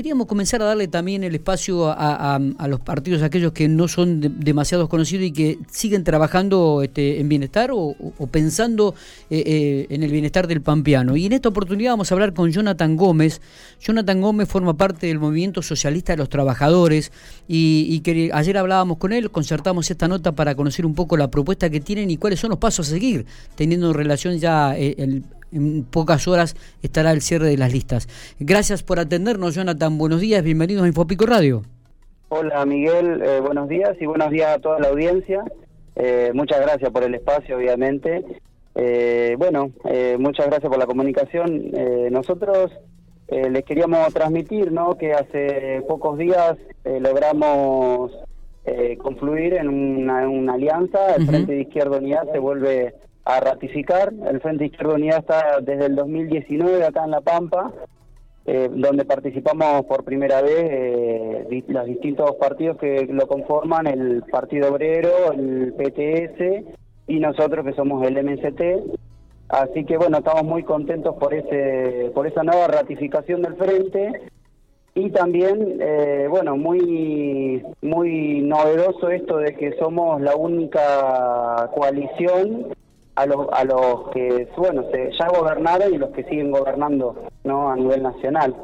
queríamos comenzar a darle también el espacio a, los partidos, aquellos que no son demasiados conocidos y que siguen trabajando este, en bienestar o, pensando eh, eh, en el bienestar del pampeano. Y en esta oportunidad vamos a hablar con Jonathan Gómez. Jonathan Gómez forma parte del movimiento socialista de los trabajadores y, ayer hablábamos con él, concertamos esta nota para conocer un poco la propuesta que tienen y cuáles son los pasos a seguir, teniendo relación ya eh, el en pocas horas estará el cierre de las listas. Gracias por atendernos, Jonathan. Buenos días, bienvenidos a Infopico Radio. Hola, Miguel. Eh, buenos días y buenos días a toda la audiencia. Eh, muchas gracias por el espacio, obviamente. Eh, bueno, muchas gracias por la comunicación. nosotros les queríamos transmitir ¿no? que hace pocos días logramos confluir en una, alianza. El Frente de Izquierda Unidad se vuelve a ratificar. El Frente Izquierda Unida está desde el 2019 acá en La Pampa, eh, donde participamos por primera vez eh, los distintos partidos que lo conforman, el Partido Obrero, el PTS y nosotros que somos el MCT. Así que bueno, estamos muy contentos por ese por esa nueva ratificación del frente y también eh, bueno muy muy novedoso esto de que somos la única coalición a los, a los que, bueno, se, ya gobernaron y los que siguen gobernando ¿no? a nivel nacional.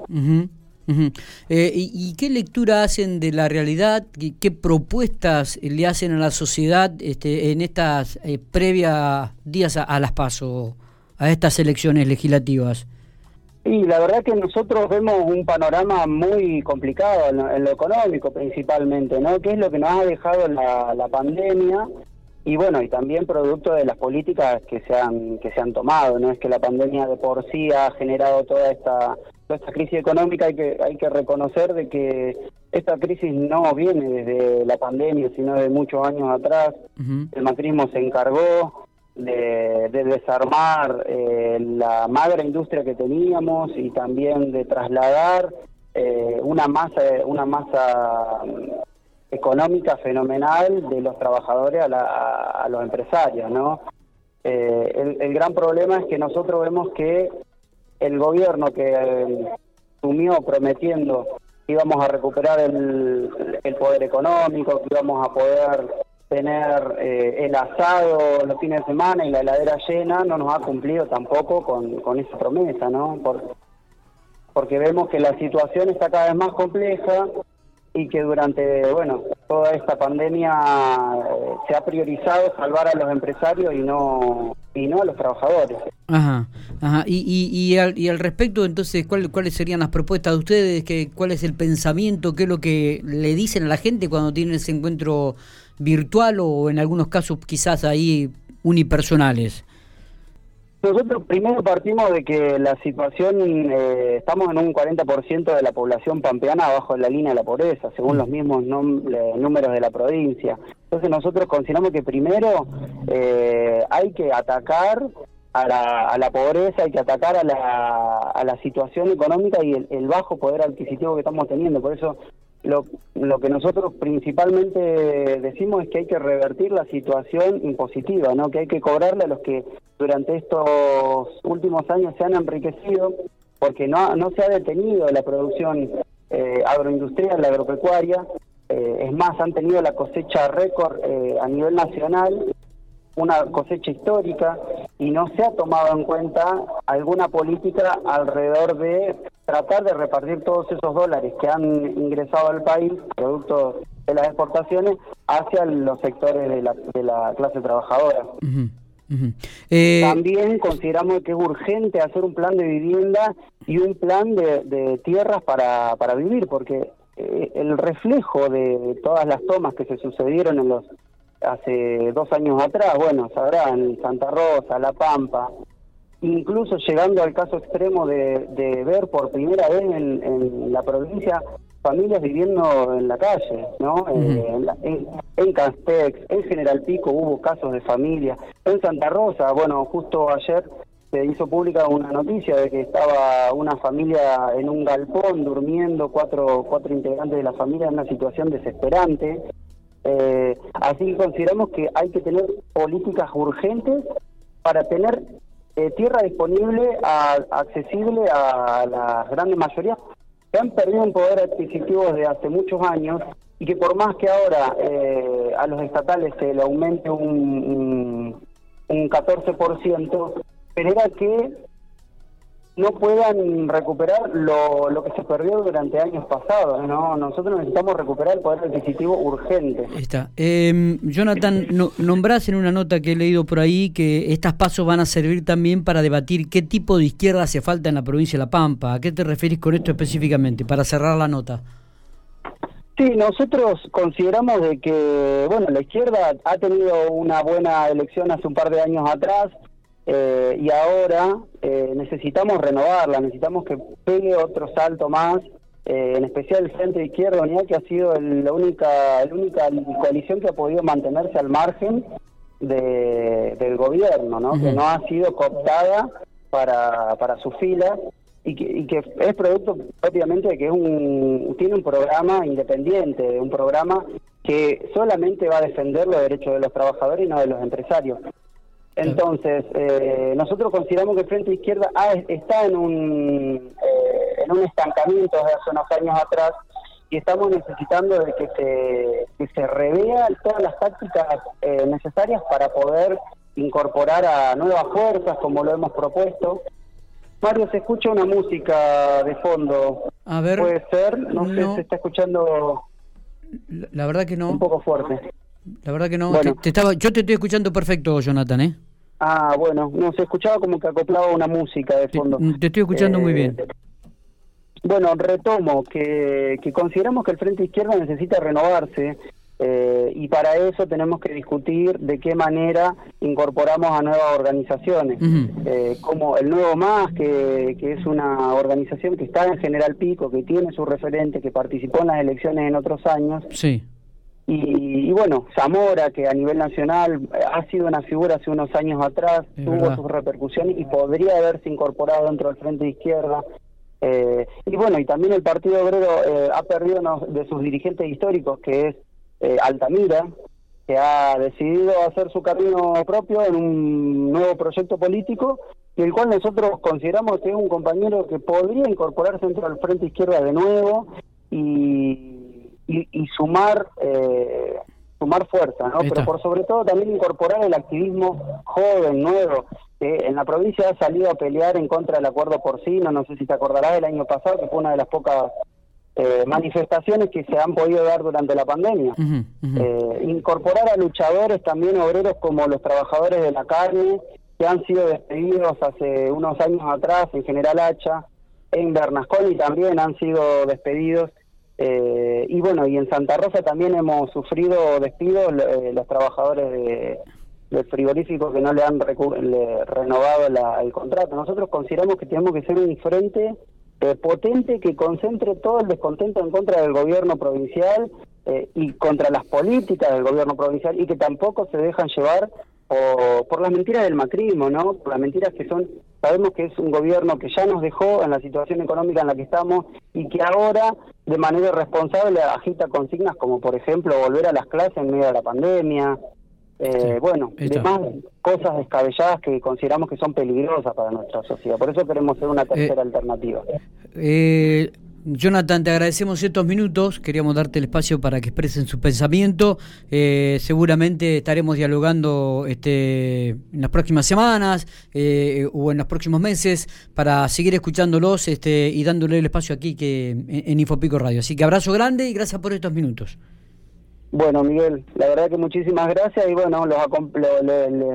Eh, y, qué lectura hacen de la realidad? ¿Qué, propuestas le hacen a la sociedad este, en estas eh, previas días a, las PASO, a estas elecciones legislativas? Y la verdad que nosotros vemos un panorama muy complicado en lo, económico principalmente, ¿no? ¿Qué es lo que nos ha dejado la, la pandemia? Y bueno y también producto de las políticas que se han que se han tomado no es que la pandemia de por sí ha generado toda esta toda esta crisis económica. Hay que hay que reconocer de que esta crisis no viene desde la pandemia sino de muchos años atrás. El macrismo se encargó de, desarmar eh, la madre industria que teníamos y también de trasladar eh, una masa una masa económica fenomenal de los trabajadores a, los empresarios, ¿no? Eh, el, gran problema es que nosotros vemos que el gobierno que eh, sumió prometiendo que íbamos a recuperar el, poder económico, que íbamos a poder tener eh, el asado los fines de semana y la heladera llena, no nos ha cumplido tampoco con, con esa promesa, ¿no? porque vemos que la situación está cada vez más compleja, y que durante, bueno, toda esta pandemia eh, se ha priorizado salvar a los empresarios y no y no a los trabajadores. Ajá, ajá. Y, y, y, al, y al respecto, entonces, ¿cuál, ¿cuáles serían las propuestas de ustedes? ¿Qué, ¿Cuál es el pensamiento? ¿Qué es lo que le dicen a la gente cuando tienen ese encuentro virtual o en algunos casos quizás ahí unipersonales? Nosotros primero partimos de que la situación, eh, estamos en un 40% de la población pampeana abajo de la línea de la pobreza, según los mismos números de la provincia. Entonces nosotros consideramos que primero eh, hay que atacar a la, a la pobreza, hay que atacar a la, a la situación económica y el, el bajo poder adquisitivo que estamos teniendo. Por eso lo, lo que nosotros principalmente decimos es que hay que revertir la situación impositiva, ¿no? que hay que cobrarle a los que durante estos últimos años se han enriquecido, porque no, no se ha detenido la producción eh, agroindustrial, agropecuaria, eh, es más, han tenido la cosecha récord eh, a nivel nacional una cosecha histórica y no se ha tomado en cuenta alguna política alrededor de tratar de repartir todos esos dólares que han ingresado al país, producto de las exportaciones, hacia los sectores de la, de la clase trabajadora. Eh, También consideramos que es urgente hacer un plan de vivienda y un plan de, tierras para, para vivir, porque eh, el reflejo de todas las tomas que se sucedieron en los hace dos años atrás, bueno, sabrán, Santa Rosa, La Pampa, incluso llegando al caso extremo de, de ver por primera vez en, la provincia familias viviendo en la calle, ¿no? Eh, en, en, Castex, en General Pico hubo casos de familia, en Santa Rosa, bueno, justo ayer se hizo pública una noticia de que estaba una familia en un galpón durmiendo, cuatro, cuatro integrantes de la familia en una situación desesperante, eh, así que consideramos que hay que tener políticas urgentes para tener eh, tierra disponible, accesible a la gran mayoría, que han perdido un poder adquisitivo desde hace muchos años y que por más que ahora eh, a los estatales se le aumente un, un, un 14%, era que no puedan recuperar lo, lo que se perdió durante años pasados. ¿no? Nosotros necesitamos recuperar el poder adquisitivo urgente. Está. Eh, Jonathan, no, nombrás en una nota que he leído por ahí que estas pasos van a servir también para debatir qué tipo de izquierda hace falta en la provincia de La Pampa. ¿A qué te referís con esto específicamente, para cerrar la nota? Sí, nosotros consideramos de que, bueno, la izquierda ha tenido una buena elección hace un par de años atrás, eh, y ahora eh, necesitamos renovarla, necesitamos que pegue otro salto más, eh, en especial el Frente de Izquierda Unidad, que ha sido la única, la única coalición que ha podido mantenerse al margen del gobierno, ¿no? que no ha sido cooptada para, para sus filas y que, y que es producto propiamente de que es un, tiene un programa independiente, un programa que solamente va a defender los derechos de los trabajadores y no de los empresarios. Entonces, eh, nosotros consideramos que el Frente Izquierda está en un, eh, en un estancamiento desde hace unos años atrás y estamos necesitando de que se, que se revean todas las tácticas eh, necesarias para poder incorporar a nuevas fuerzas como lo hemos propuesto. Mario, se escucha una música de fondo. A ver. Puede ser, no, sé sé, se está escuchando. La, verdad que no. Un poco fuerte. La verdad que no. Te, estaba, yo te estoy escuchando perfecto, Jonathan, ¿eh? Ah, bueno, no, se escuchaba como que acoplaba una música de fondo. Te, estoy escuchando muy bien. Eh, bueno, retomo que, que consideramos que el Frente Izquierda necesita renovarse eh, y para eso tenemos que discutir de qué manera incorporamos a nuevas organizaciones, eh, como el Nuevo Más, que, que es una organización que está en General Pico, que tiene su referente, que participó en las elecciones en otros años. Sí y, bueno, Zamora, que a nivel nacional ha sido una figura hace unos años atrás, tuvo sus repercusiones y podría haberse incorporado dentro del Frente de Izquierda. Eh, y bueno, y también el Partido Obrero eh, ha perdido uno de sus dirigentes históricos, que es eh, Altamira, que ha decidido hacer su camino propio en un nuevo proyecto político, y el cual nosotros consideramos que es un compañero que podría incorporarse dentro del Frente Izquierda de nuevo y y, sumar eh, sumar fuerza, ¿no? Pero por sobre todo también incorporar el activismo joven, nuevo, que en la provincia ha salido a pelear en contra del acuerdo porcino, no sé si te acordarás del año pasado, que fue una de las pocas eh, manifestaciones que se han podido dar durante la pandemia. Eh, incorporar a luchadores también obreros como los trabajadores de la carne, que han sido despedidos hace unos años atrás en General Hacha, en Bernasconi también han sido despedidos eh, y bueno, y en Santa Rosa también hemos sufrido despidos eh, los trabajadores de, del frigorífico que no le han renovado el contrato. Nosotros consideramos que tenemos que ser un frente eh, potente que concentre todo el descontento en contra del gobierno provincial y contra las políticas del gobierno provincial y que tampoco se dejan llevar por, por las mentiras del macrismo, ¿no? Por las mentiras que son, sabemos que es un gobierno que ya nos dejó en la situación económica en la que estamos y que ahora de manera irresponsable agita consignas como por ejemplo volver a las clases en medio de la pandemia, eh, bueno, demás cosas descabelladas que consideramos que son peligrosas para nuestra sociedad. Por eso queremos ser una tercera eh, alternativa. Eh, Jonathan, te agradecemos estos minutos. Queríamos darte el espacio para que expresen su pensamiento. Eh, seguramente estaremos dialogando este, en las próximas semanas eh, o en los próximos meses para seguir escuchándolos este, y dándole el espacio aquí que en, Infopico Radio. Así que abrazo grande y gracias por estos minutos. Bueno, Miguel, la verdad que muchísimas gracias y bueno, los,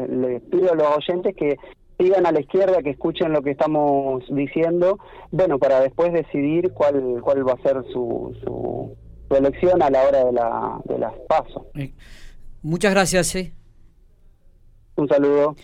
les pido a los oyentes que sigan a la izquierda, que escuchen lo que estamos diciendo, bueno, para después decidir cuál, cuál va a ser su, su, elección a la hora de, la, de las pasos. Muchas gracias. ¿eh? Un saludo.